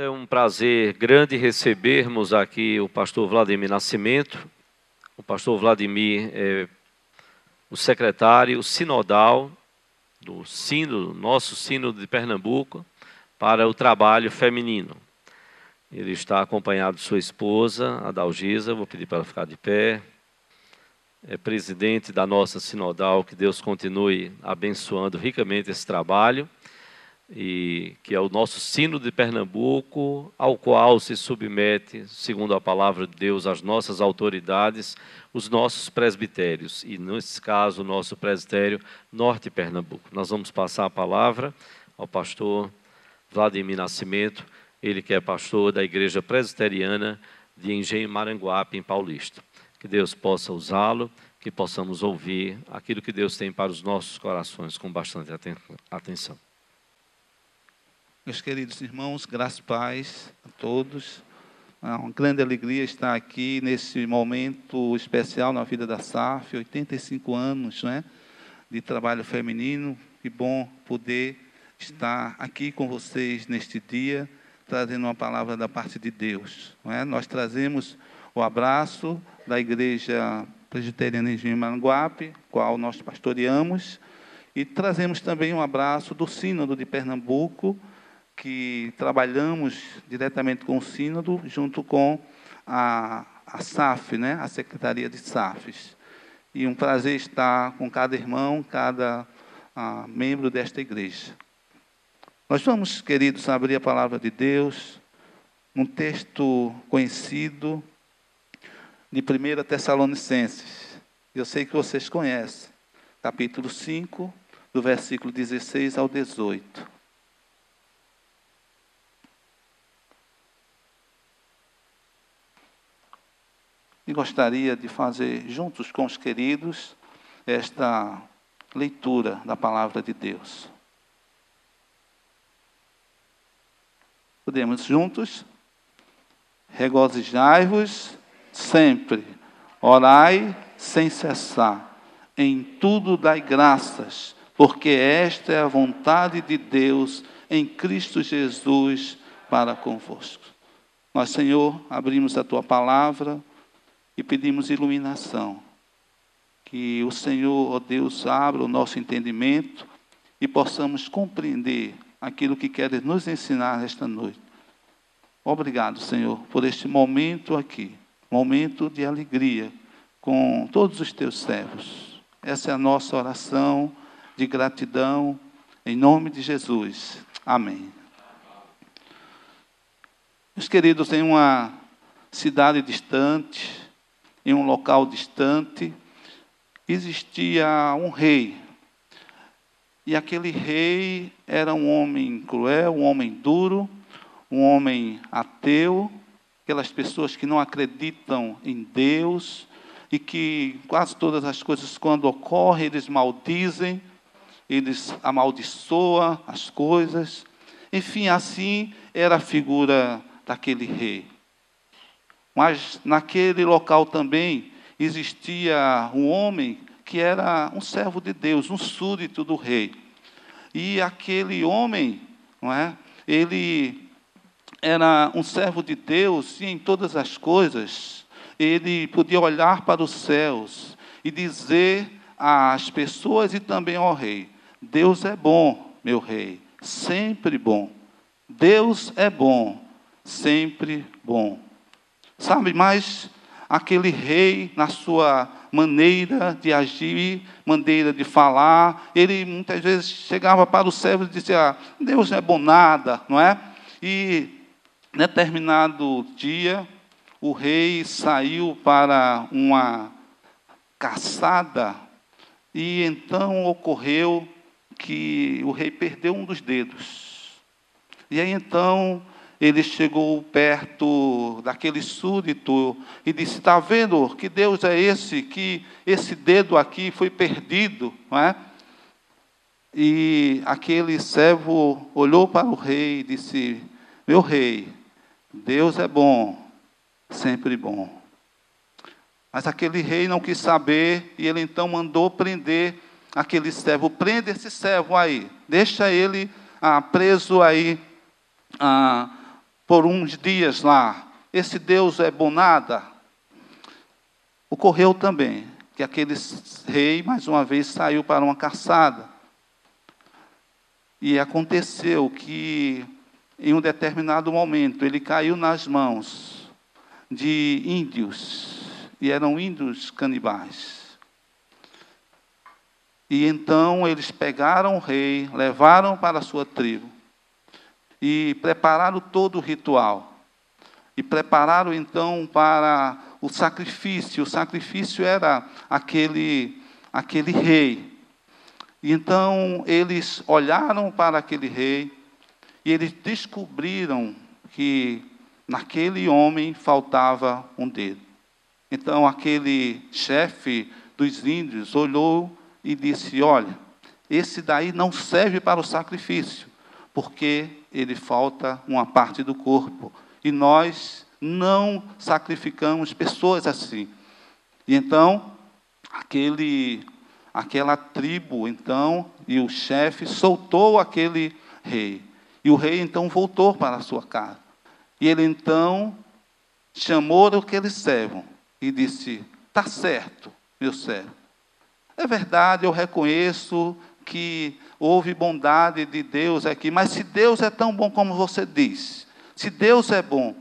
É um prazer grande recebermos aqui o pastor Vladimir Nascimento. O pastor Vladimir é o secretário sinodal do sino, nosso sino de Pernambuco, para o trabalho feminino. Ele está acompanhado de sua esposa, a Dalgisa, vou pedir para ela ficar de pé. É presidente da nossa sinodal, que Deus continue abençoando ricamente esse trabalho e que é o nosso sino de Pernambuco, ao qual se submete, segundo a palavra de Deus, as nossas autoridades, os nossos presbitérios, e nesse caso, o nosso presbitério Norte Pernambuco. Nós vamos passar a palavra ao pastor Vladimir Nascimento, ele que é pastor da Igreja Presbiteriana de Engenho Maranguape, em Paulista. Que Deus possa usá-lo, que possamos ouvir aquilo que Deus tem para os nossos corações com bastante atenção. Meus queridos irmãos, graças paz a todos. É uma grande alegria estar aqui nesse momento especial na vida da SAF, 85 anos né, de trabalho feminino. Que bom poder estar aqui com vocês neste dia, trazendo uma palavra da parte de Deus. É? Nós trazemos o abraço da Igreja Presbiteriana de Maranguape, qual nós pastoreamos, e trazemos também um abraço do Sínodo de Pernambuco, que trabalhamos diretamente com o Sínodo, junto com a, a SAF, né, a Secretaria de SAFs. E um prazer estar com cada irmão, cada ah, membro desta igreja. Nós vamos, queridos, abrir a palavra de Deus, num texto conhecido de 1 Tessalonicenses. Eu sei que vocês conhecem, capítulo 5, do versículo 16 ao 18. Gostaria de fazer, juntos com os queridos, esta leitura da palavra de Deus. Podemos juntos? Regozijai-vos sempre, orai sem cessar, em tudo dai graças, porque esta é a vontade de Deus em Cristo Jesus para convosco. Nós, Senhor, abrimos a tua palavra e pedimos iluminação. Que o Senhor, ó Deus, abra o nosso entendimento e possamos compreender aquilo que queres nos ensinar esta noite. Obrigado, Senhor, por este momento aqui, momento de alegria com todos os teus servos. Essa é a nossa oração de gratidão, em nome de Jesus. Amém. Meus queridos, em uma cidade distante, em um local distante, existia um rei. E aquele rei era um homem cruel, um homem duro, um homem ateu, aquelas pessoas que não acreditam em Deus e que quase todas as coisas, quando ocorrem, eles maldizem, eles amaldiçoam as coisas. Enfim, assim era a figura daquele rei. Mas naquele local também existia um homem que era um servo de Deus, um súdito do rei. E aquele homem, não é? Ele era um servo de Deus e em todas as coisas ele podia olhar para os céus e dizer às pessoas e também ao rei: Deus é bom, meu rei, sempre bom. Deus é bom, sempre bom. Sabe, mas aquele rei, na sua maneira de agir, maneira de falar, ele muitas vezes chegava para o servo e dizia: Deus não é bom nada, não é? E determinado dia, o rei saiu para uma caçada e então ocorreu que o rei perdeu um dos dedos. E aí então ele chegou perto daquele súdito e disse: Está vendo que Deus é esse, que esse dedo aqui foi perdido, não é? E aquele servo olhou para o rei e disse: Meu rei, Deus é bom, sempre bom. Mas aquele rei não quis saber e ele então mandou prender aquele servo. Prende esse servo aí, deixa ele ah, preso aí. Ah, por uns dias lá. Esse Deus é bom nada. Ocorreu também que aquele rei, mais uma vez, saiu para uma caçada. E aconteceu que, em um determinado momento, ele caiu nas mãos de índios, e eram índios canibais. E então eles pegaram o rei, levaram para a sua tribo e prepararam todo o ritual. E prepararam então para o sacrifício. O sacrifício era aquele, aquele rei. Então eles olharam para aquele rei e eles descobriram que naquele homem faltava um dedo. Então aquele chefe dos índios olhou e disse: Olha, esse daí não serve para o sacrifício, porque ele falta uma parte do corpo. E nós não sacrificamos pessoas assim. E então, aquele, aquela tribo, então, e o chefe soltou aquele rei. E o rei então voltou para a sua casa. E ele então chamou aquele servo e disse: Está certo, meu servo. É verdade, eu reconheço que houve bondade de Deus aqui, mas se Deus é tão bom como você diz, se Deus é bom,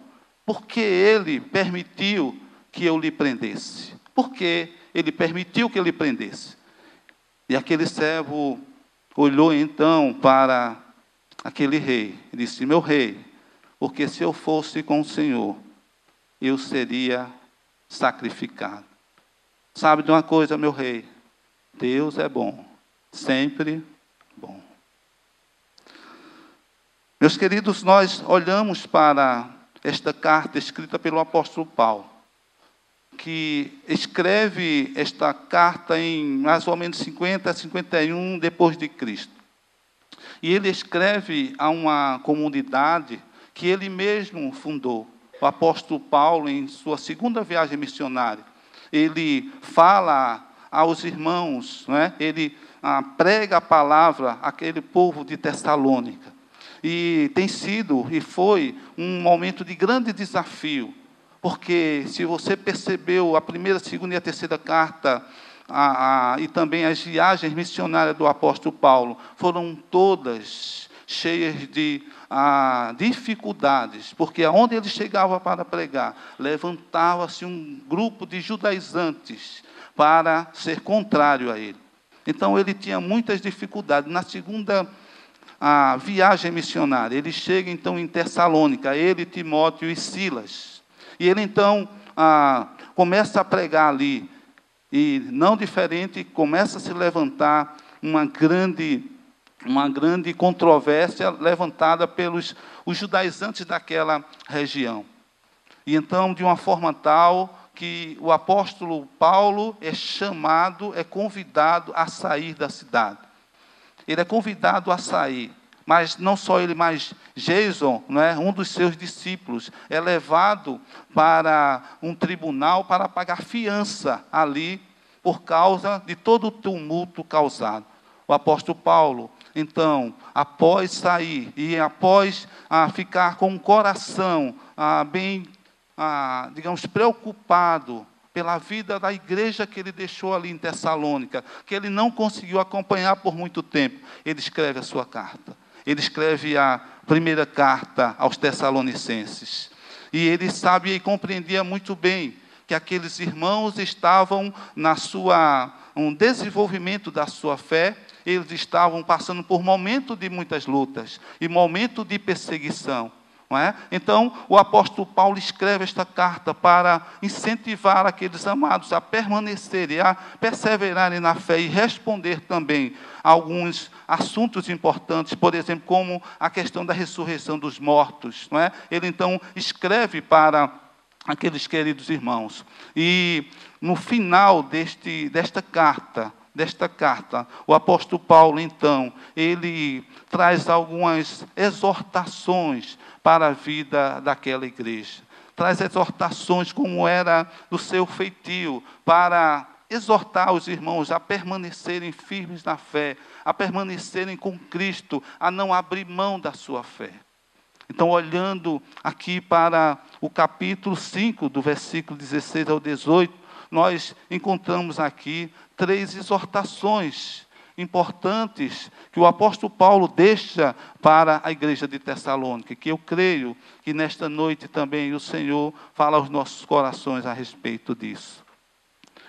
porque ele permitiu que eu lhe prendesse. Porque ele permitiu que eu lhe prendesse. E aquele servo olhou então para aquele rei e disse: Meu rei, porque se eu fosse com o Senhor, eu seria sacrificado. Sabe de uma coisa, meu rei? Deus é bom, sempre bom. Meus queridos, nós olhamos para esta carta escrita pelo apóstolo Paulo, que escreve esta carta em mais ou menos 50 a 51 depois de Cristo. E ele escreve a uma comunidade que ele mesmo fundou. O apóstolo Paulo, em sua segunda viagem missionária, ele fala aos irmãos, né? ele ah, prega a palavra àquele povo de Tessalônica. E tem sido e foi um momento de grande desafio, porque se você percebeu a primeira, segunda e a terceira carta, a, a, e também as viagens missionárias do apóstolo Paulo, foram todas cheias de dificuldades, porque aonde ele chegava para pregar, levantava-se um grupo de judaizantes para ser contrário a ele. Então ele tinha muitas dificuldades. Na segunda a viagem missionária. Ele chega então em Tessalônica, ele, Timóteo e Silas. E ele então ah, começa a pregar ali. E não diferente, começa a se levantar uma grande, uma grande controvérsia levantada pelos os judaizantes daquela região. E então, de uma forma tal que o apóstolo Paulo é chamado, é convidado a sair da cidade ele é convidado a sair. Mas não só ele, mas Jason, não é, um dos seus discípulos, é levado para um tribunal para pagar fiança ali por causa de todo o tumulto causado. O apóstolo Paulo, então, após sair e após ah, ficar com o coração ah, bem, ah, digamos, preocupado pela vida da igreja que ele deixou ali em Tessalônica, que ele não conseguiu acompanhar por muito tempo. Ele escreve a sua carta. Ele escreve a primeira carta aos Tessalonicenses. E ele sabia e compreendia muito bem que aqueles irmãos estavam na sua um desenvolvimento da sua fé, eles estavam passando por momento de muitas lutas e momento de perseguição. É? Então, o apóstolo Paulo escreve esta carta para incentivar aqueles amados a permanecerem, a perseverarem na fé e responder também a alguns assuntos importantes, por exemplo, como a questão da ressurreição dos mortos. É? Ele então escreve para aqueles queridos irmãos. E no final deste, desta carta, desta carta, o apóstolo Paulo, então, ele traz algumas exortações para a vida daquela igreja. Traz exortações como era do seu feitio, para exortar os irmãos a permanecerem firmes na fé, a permanecerem com Cristo, a não abrir mão da sua fé. Então, olhando aqui para o capítulo 5, do versículo 16 ao 18, nós encontramos aqui três exortações importantes que o apóstolo Paulo deixa para a igreja de Tessalônica, que eu creio que nesta noite também o Senhor fala aos nossos corações a respeito disso.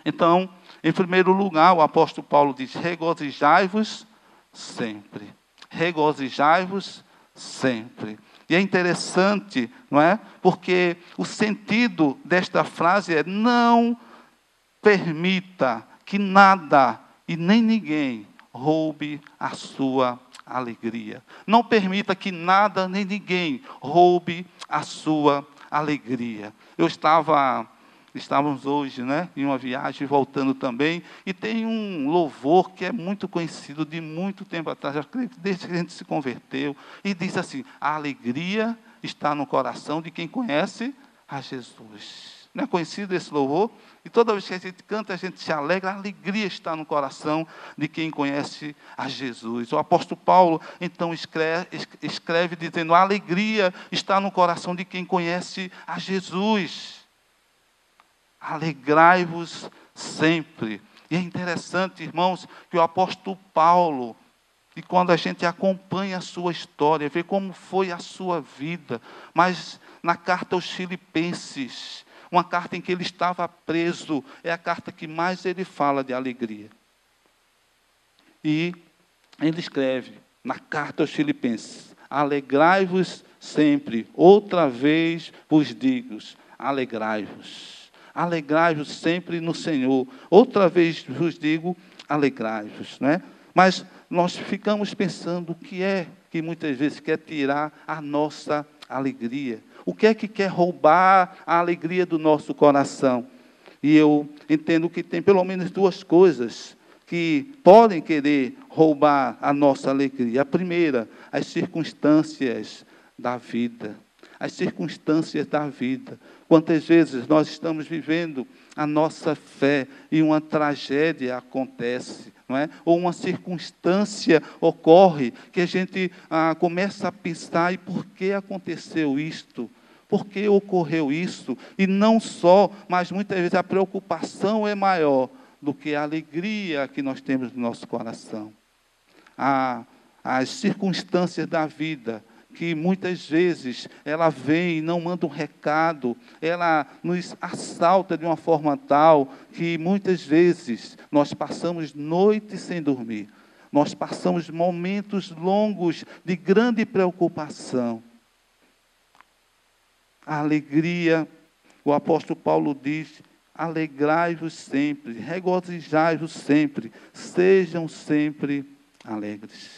Então, em primeiro lugar, o apóstolo Paulo diz: regozijai-vos sempre. Regozijai-vos sempre. E é interessante, não é? Porque o sentido desta frase é: não permita que nada e nem ninguém roube a sua alegria. Não permita que nada nem ninguém roube a sua alegria. Eu estava estávamos hoje, né, em uma viagem voltando também, e tem um louvor que é muito conhecido de muito tempo atrás, desde que a gente se converteu, e diz assim: "A alegria está no coração de quem conhece a Jesus". Não é conhecido esse louvor? E toda vez que a gente canta, a gente se alegra, a alegria está no coração de quem conhece a Jesus. O apóstolo Paulo, então, escreve, escreve dizendo: a alegria está no coração de quem conhece a Jesus. Alegrai-vos sempre. E é interessante, irmãos, que o apóstolo Paulo, e quando a gente acompanha a sua história, vê como foi a sua vida, mas na carta aos Filipenses, uma carta em que ele estava preso, é a carta que mais ele fala de alegria. E ele escreve na carta aos Filipenses: Alegrai-vos sempre, outra vez vos digo, alegrai-vos. Alegrai-vos sempre no Senhor. Outra vez vos digo, alegrai-vos. Né? Mas nós ficamos pensando o que é que muitas vezes quer tirar a nossa alegria. O que é que quer roubar a alegria do nosso coração? E eu entendo que tem pelo menos duas coisas que podem querer roubar a nossa alegria. A primeira, as circunstâncias da vida. As circunstâncias da vida. Quantas vezes nós estamos vivendo a nossa fé e uma tragédia acontece, não é? Ou uma circunstância ocorre que a gente ah, começa a pensar: e por que aconteceu isto? Por que ocorreu isso? E não só, mas muitas vezes a preocupação é maior do que a alegria que nós temos no nosso coração. A, as circunstâncias da vida, que muitas vezes ela vem e não manda um recado, ela nos assalta de uma forma tal que muitas vezes nós passamos noites sem dormir. Nós passamos momentos longos de grande preocupação a alegria, o apóstolo Paulo diz: alegrai-vos sempre, regozijai-vos sempre, sejam sempre alegres.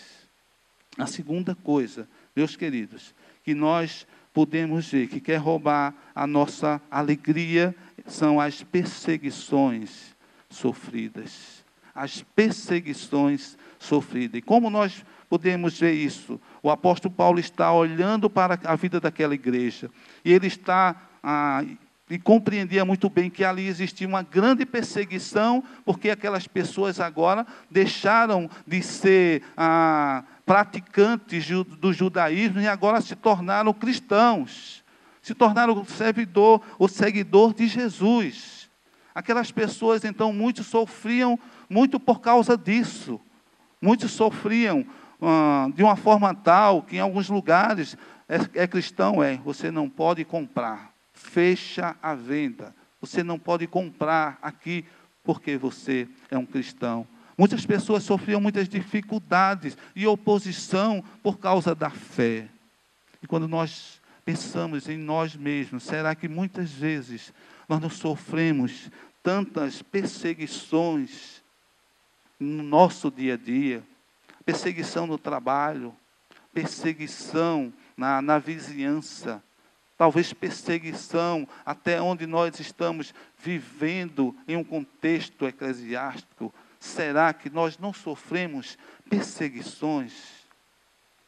A segunda coisa, meus queridos, que nós podemos ver que quer roubar a nossa alegria são as perseguições sofridas. As perseguições sofridas. E como nós podemos ver isso? O apóstolo Paulo está olhando para a vida daquela igreja e ele está ah, e compreendia muito bem que ali existia uma grande perseguição, porque aquelas pessoas agora deixaram de ser ah, praticantes do judaísmo e agora se tornaram cristãos, se tornaram servidor, o seguidor de Jesus. Aquelas pessoas, então, muitos sofriam muito por causa disso. Muitos sofriam ah, de uma forma tal que em alguns lugares é, é cristão, é, você não pode comprar, fecha a venda. Você não pode comprar aqui porque você é um cristão. Muitas pessoas sofriam muitas dificuldades e oposição por causa da fé. E quando nós pensamos em nós mesmos, será que muitas vezes nós não sofremos tantas perseguições no nosso dia a dia? perseguição no trabalho, perseguição na, na vizinhança, talvez perseguição até onde nós estamos vivendo em um contexto eclesiástico. Será que nós não sofremos perseguições?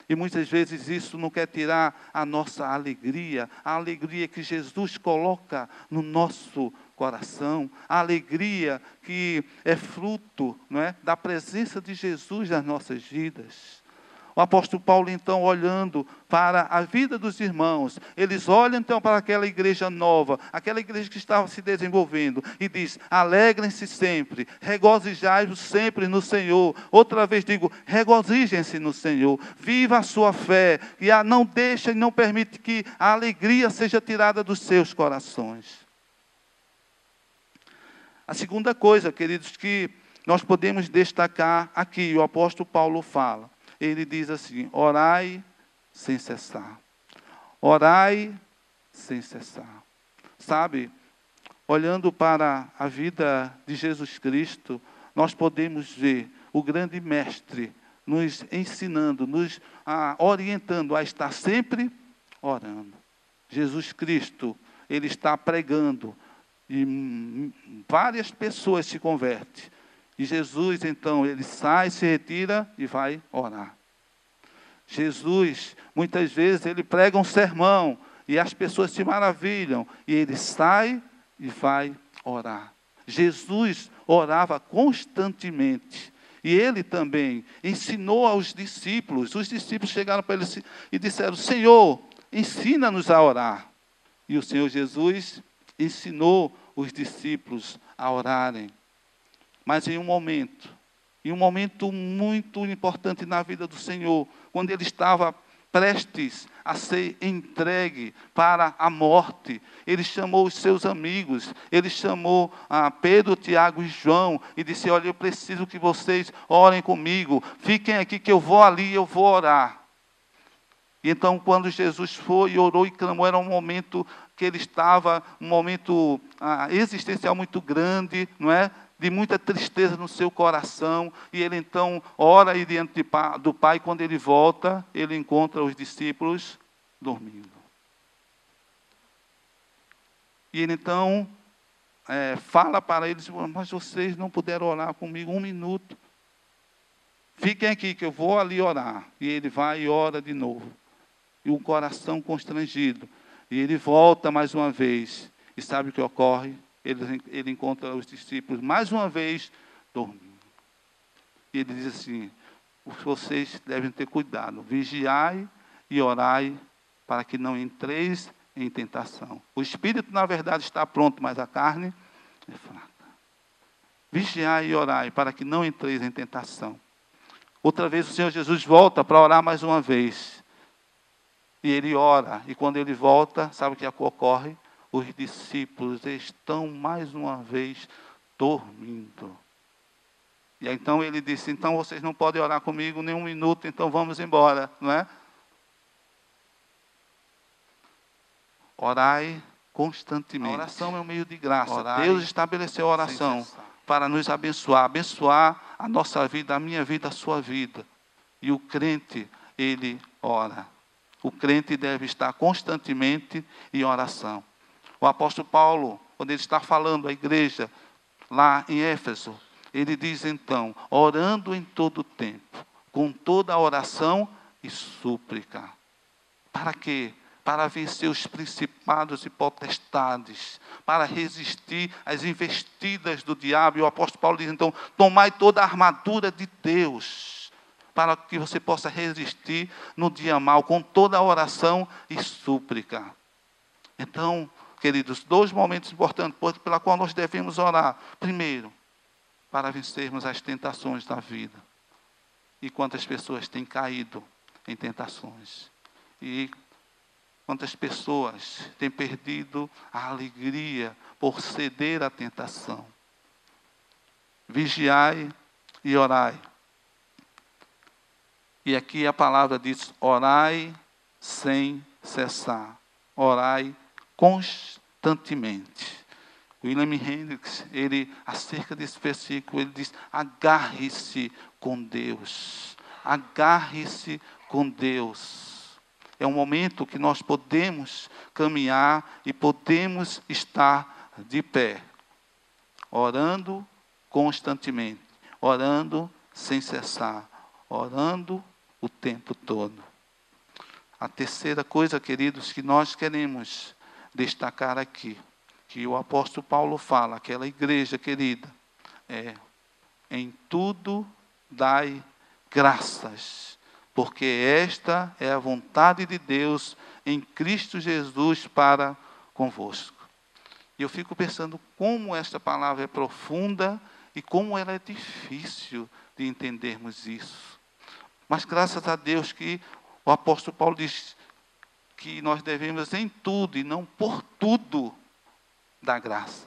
E muitas vezes isso não quer tirar a nossa alegria, a alegria que Jesus coloca no nosso coração, a alegria que é fruto não é, da presença de Jesus nas nossas vidas. O apóstolo Paulo, então, olhando para a vida dos irmãos, eles olham então para aquela igreja nova, aquela igreja que estava se desenvolvendo, e diz: alegrem-se sempre, regozijai-vos sempre no Senhor. Outra vez digo: regozijem-se no Senhor, viva a sua fé, e a, não deixa e não permite que a alegria seja tirada dos seus corações. A segunda coisa, queridos, que nós podemos destacar aqui, o apóstolo Paulo fala ele diz assim: orai sem cessar. Orai sem cessar. Sabe, olhando para a vida de Jesus Cristo, nós podemos ver o grande mestre nos ensinando, nos orientando a estar sempre orando. Jesus Cristo, ele está pregando e várias pessoas se convertem. E Jesus, então, ele sai, se retira e vai orar. Jesus, muitas vezes, ele prega um sermão e as pessoas se maravilham e ele sai e vai orar. Jesus orava constantemente. E ele também ensinou aos discípulos. Os discípulos chegaram para ele e disseram: Senhor, ensina-nos a orar. E o Senhor Jesus ensinou os discípulos a orarem. Mas em um momento, em um momento muito importante na vida do Senhor, quando ele estava prestes a ser entregue para a morte. Ele chamou os seus amigos, ele chamou a Pedro, Tiago e João e disse: Olha, eu preciso que vocês orem comigo, fiquem aqui que eu vou ali, eu vou orar. E então, quando Jesus foi e orou e clamou, era um momento que ele estava, um momento ah, existencial muito grande, não é? De muita tristeza no seu coração, e ele então ora aí diante do Pai, quando ele volta, ele encontra os discípulos dormindo. E ele então é, fala para eles, mas vocês não puderam orar comigo um minuto. Fiquem aqui que eu vou ali orar. E ele vai e ora de novo. E o coração constrangido. E ele volta mais uma vez. E sabe o que ocorre? Ele, ele encontra os discípulos mais uma vez dormindo. E ele diz assim: vocês devem ter cuidado, vigiai e orai para que não entreis em tentação. O espírito, na verdade, está pronto, mas a carne é fraca. Vigiai e orai para que não entreis em tentação. Outra vez o Senhor Jesus volta para orar mais uma vez. E ele ora, e quando ele volta, sabe o que ocorre? Os discípulos estão mais uma vez dormindo. E então ele disse: então vocês não podem orar comigo nem um minuto, então vamos embora, não é? Orai constantemente. A oração é um meio de graça. Orai Deus estabeleceu a oração para nos abençoar, abençoar a nossa vida, a minha vida, a sua vida. E o crente, ele ora. O crente deve estar constantemente em oração. O apóstolo Paulo, quando ele está falando à igreja lá em Éfeso, ele diz então: orando em todo tempo, com toda a oração e súplica. Para quê? Para vencer os principados e potestades, para resistir às investidas do diabo. E o apóstolo Paulo diz então: tomai toda a armadura de Deus, para que você possa resistir no dia mal, com toda a oração e súplica. Então, queridos, dois momentos importantes pela qual nós devemos orar. Primeiro, para vencermos as tentações da vida. E quantas pessoas têm caído em tentações. E quantas pessoas têm perdido a alegria por ceder à tentação. Vigiai e orai. E aqui a palavra diz: orai sem cessar. Orai constantemente. William Hendricks, ele, acerca desse versículo, ele diz: agarre-se com Deus. Agarre-se com Deus. É um momento que nós podemos caminhar e podemos estar de pé, orando constantemente, orando sem cessar, orando o tempo todo. A terceira coisa, queridos, que nós queremos destacar aqui, que o apóstolo Paulo fala, aquela igreja querida, é em tudo dai graças, porque esta é a vontade de Deus em Cristo Jesus para convosco. E eu fico pensando como esta palavra é profunda e como ela é difícil de entendermos isso. Mas graças a Deus que o apóstolo Paulo diz que nós devemos em tudo e não por tudo dar graça.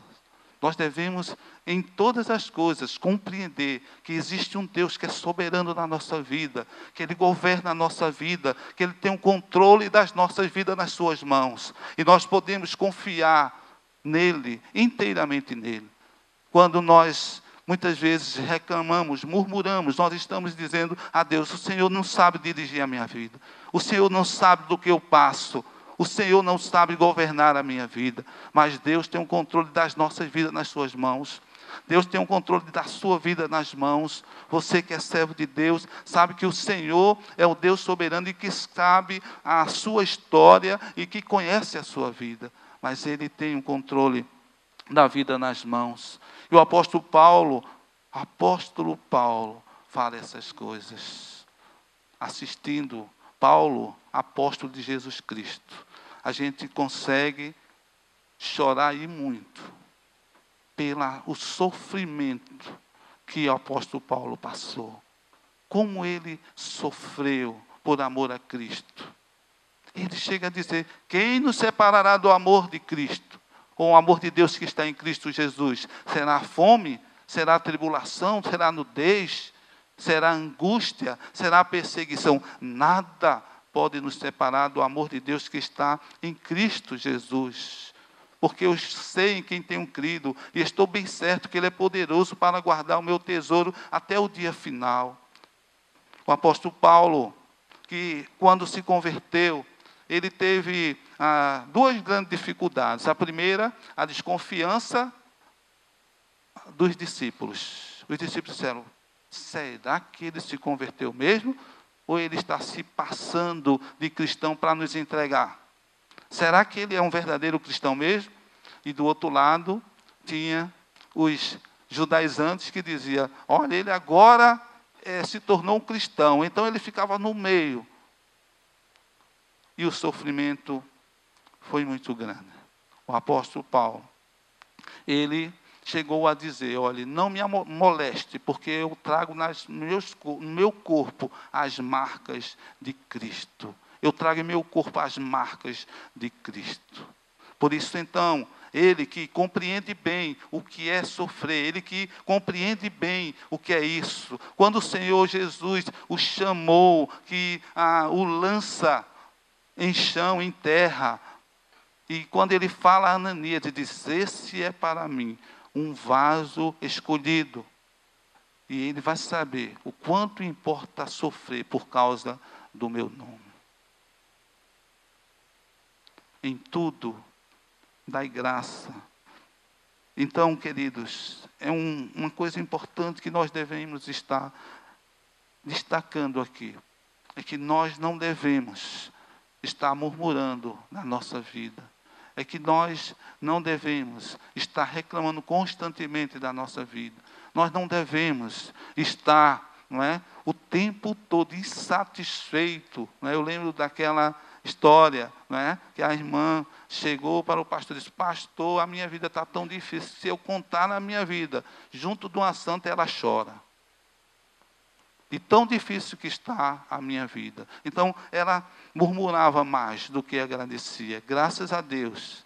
Nós devemos, em todas as coisas, compreender que existe um Deus que é soberano na nossa vida, que Ele governa a nossa vida, que Ele tem o controle das nossas vidas nas Suas mãos. E nós podemos confiar nele, inteiramente nele. Quando nós muitas vezes reclamamos, murmuramos, nós estamos dizendo a Deus: o Senhor não sabe dirigir a minha vida, o Senhor não sabe do que eu passo, o Senhor não sabe governar a minha vida, mas Deus tem o controle das nossas vidas nas Suas mãos. Deus tem o controle da sua vida nas mãos. Você que é servo de Deus, sabe que o Senhor é o Deus soberano e que sabe a sua história e que conhece a sua vida. Mas Ele tem o controle da vida nas mãos. E o apóstolo Paulo, apóstolo Paulo, fala essas coisas. Assistindo Paulo, apóstolo de Jesus Cristo, a gente consegue chorar e muito pelo sofrimento que o apóstolo Paulo passou. Como ele sofreu por amor a Cristo. Ele chega a dizer: quem nos separará do amor de Cristo? com o amor de Deus que está em Cristo Jesus? Será fome? Será tribulação? Será nudez? Será angústia? Será perseguição? Nada pode nos separar do amor de Deus que está em Cristo Jesus. Porque eu sei em quem tenho crido e estou bem certo que Ele é poderoso para guardar o meu tesouro até o dia final. O apóstolo Paulo, que quando se converteu, ele teve ah, duas grandes dificuldades. A primeira, a desconfiança dos discípulos. Os discípulos disseram: será que ele se converteu mesmo? Ou ele está se passando de cristão para nos entregar? Será que ele é um verdadeiro cristão mesmo? E do outro lado, tinha os judaizantes que diziam: olha, ele agora é, se tornou um cristão. Então ele ficava no meio e o sofrimento foi muito grande. O apóstolo Paulo, ele chegou a dizer: olha, não me moleste, porque eu trago nas meus, no meu corpo as marcas de Cristo. Eu trago em meu corpo as marcas de Cristo. Por isso, então, ele que compreende bem o que é sofrer, ele que compreende bem o que é isso. Quando o Senhor Jesus o chamou, que ah, o lança em chão, em terra. E quando ele fala a Ananias, ele diz: Esse é para mim um vaso escolhido. E ele vai saber o quanto importa sofrer por causa do meu nome. Em tudo, dai graça. Então, queridos, é um, uma coisa importante que nós devemos estar destacando aqui. É que nós não devemos está murmurando na nossa vida. É que nós não devemos estar reclamando constantemente da nossa vida. Nós não devemos estar não é, o tempo todo insatisfeito. É? Eu lembro daquela história não é, que a irmã chegou para o pastor e disse: Pastor, a minha vida está tão difícil. Se eu contar na minha vida, junto de uma santa, ela chora. E tão difícil que está a minha vida. Então, ela murmurava mais do que agradecia. Graças a Deus,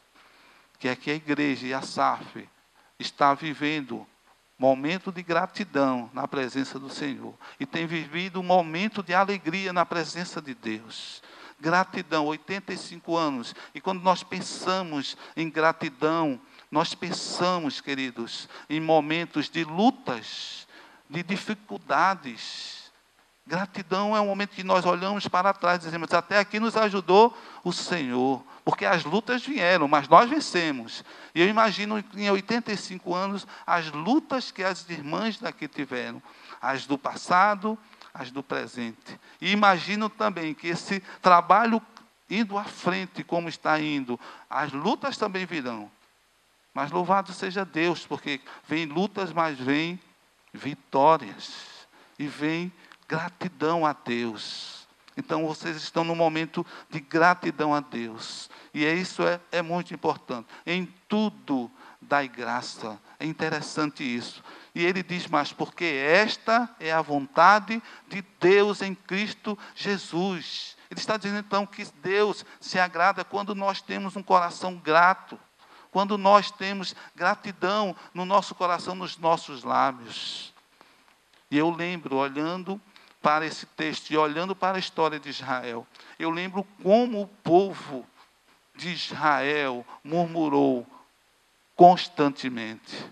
que aqui a igreja e a SAF está vivendo momento de gratidão na presença do Senhor. E tem vivido um momento de alegria na presença de Deus. Gratidão, 85 anos. E quando nós pensamos em gratidão, nós pensamos, queridos, em momentos de lutas, de dificuldades. Gratidão é um momento que nós olhamos para trás e dizemos: até aqui nos ajudou o Senhor, porque as lutas vieram, mas nós vencemos. E eu imagino em 85 anos as lutas que as irmãs daqui tiveram, as do passado, as do presente. E imagino também que esse trabalho indo à frente, como está indo, as lutas também virão. Mas louvado seja Deus, porque vem lutas, mas vem vitórias. E vem gratidão a Deus Então vocês estão no momento de gratidão a Deus. E é isso é, é muito importante. Em tudo dai graça. É interessante isso. E ele diz mais, porque esta é a vontade de Deus em Cristo Jesus. Ele está dizendo então que Deus se agrada quando nós temos um coração grato, quando nós temos gratidão no nosso coração, nos nossos lábios. E eu lembro, olhando para esse texto e olhando para a história de Israel, eu lembro como o povo de Israel murmurou constantemente.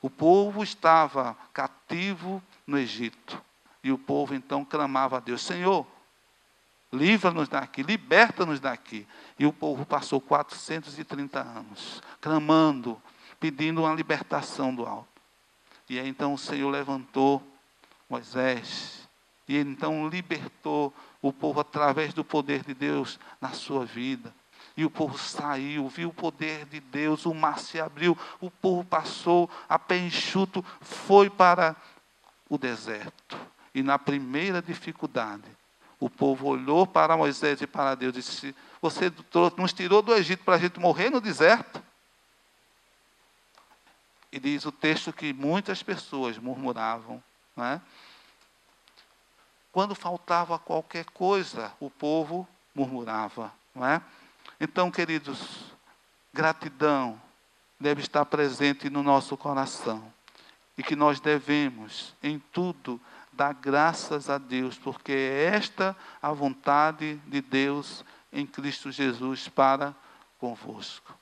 O povo estava cativo no Egito. E o povo então clamava a Deus: Senhor, livra-nos daqui, liberta-nos daqui. E o povo passou 430 anos clamando, pedindo uma libertação do alto. E aí então o Senhor levantou Moisés, e ele então libertou o povo através do poder de Deus na sua vida. E o povo saiu, viu o poder de Deus, o mar se abriu, o povo passou a pé enxuto, foi para o deserto. E na primeira dificuldade, o povo olhou para Moisés e para Deus e disse: Você nos tirou do Egito para a gente morrer no deserto? E diz o texto que muitas pessoas murmuravam. Não é? Quando faltava qualquer coisa, o povo murmurava. Não é? Então, queridos, gratidão deve estar presente no nosso coração. E que nós devemos, em tudo, dar graças a Deus, porque é esta a vontade de Deus em Cristo Jesus para convosco.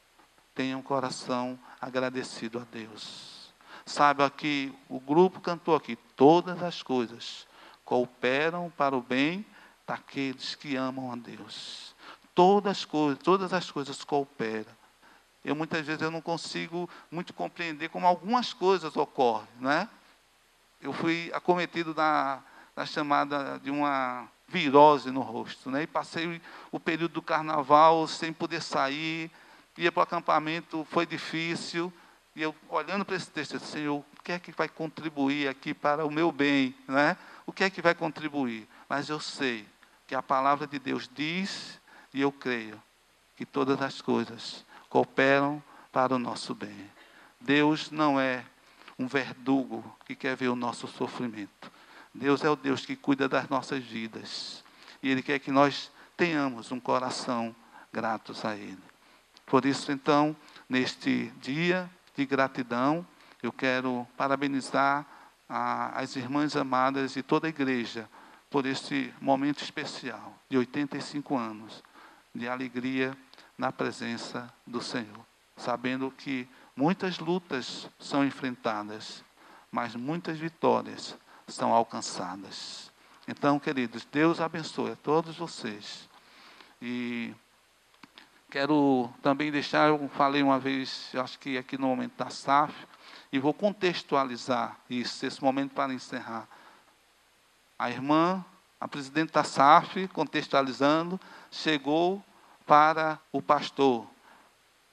Tenha um coração agradecido a Deus. Saiba que o grupo cantou aqui, todas as coisas cooperam para o bem daqueles que amam a Deus. Todas as coisas, todas as coisas cooperam. Eu muitas vezes eu não consigo muito compreender como algumas coisas ocorrem, não é? Eu fui acometido na, na chamada de uma virose no rosto, né? E passei o período do carnaval sem poder sair, ia para o acampamento, foi difícil. E eu, olhando para esse texto, Senhor, o que é que vai contribuir aqui para o meu bem? Né? O que é que vai contribuir? Mas eu sei que a palavra de Deus diz e eu creio que todas as coisas cooperam para o nosso bem. Deus não é um verdugo que quer ver o nosso sofrimento. Deus é o Deus que cuida das nossas vidas. E Ele quer que nós tenhamos um coração gratos a Ele. Por isso, então, neste dia de gratidão, eu quero parabenizar a, as irmãs amadas e toda a igreja por este momento especial de 85 anos de alegria na presença do Senhor, sabendo que muitas lutas são enfrentadas, mas muitas vitórias são alcançadas. Então, queridos, Deus abençoe a todos vocês. E quero também deixar, eu falei uma vez, acho que aqui no momento da SAF, e vou contextualizar isso, esse momento para encerrar. A irmã, a presidente da SAF, contextualizando, chegou para o pastor.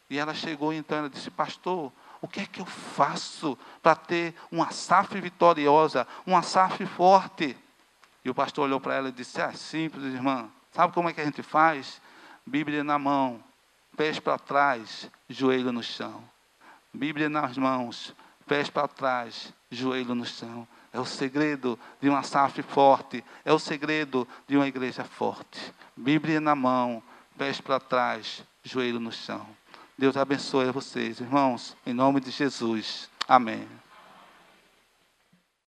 E ela chegou então, ela disse: Pastor, o que é que eu faço para ter uma SAF vitoriosa, uma SAF forte? E o pastor olhou para ela e disse: É simples, irmã. Sabe como é que a gente faz? Bíblia na mão, pés para trás, joelho no chão. Bíblia nas mãos, pés para trás, joelho no chão. É o segredo de uma SAF forte, é o segredo de uma igreja forte. Bíblia na mão, pés para trás, joelho no chão. Deus abençoe a vocês, irmãos, em nome de Jesus. Amém.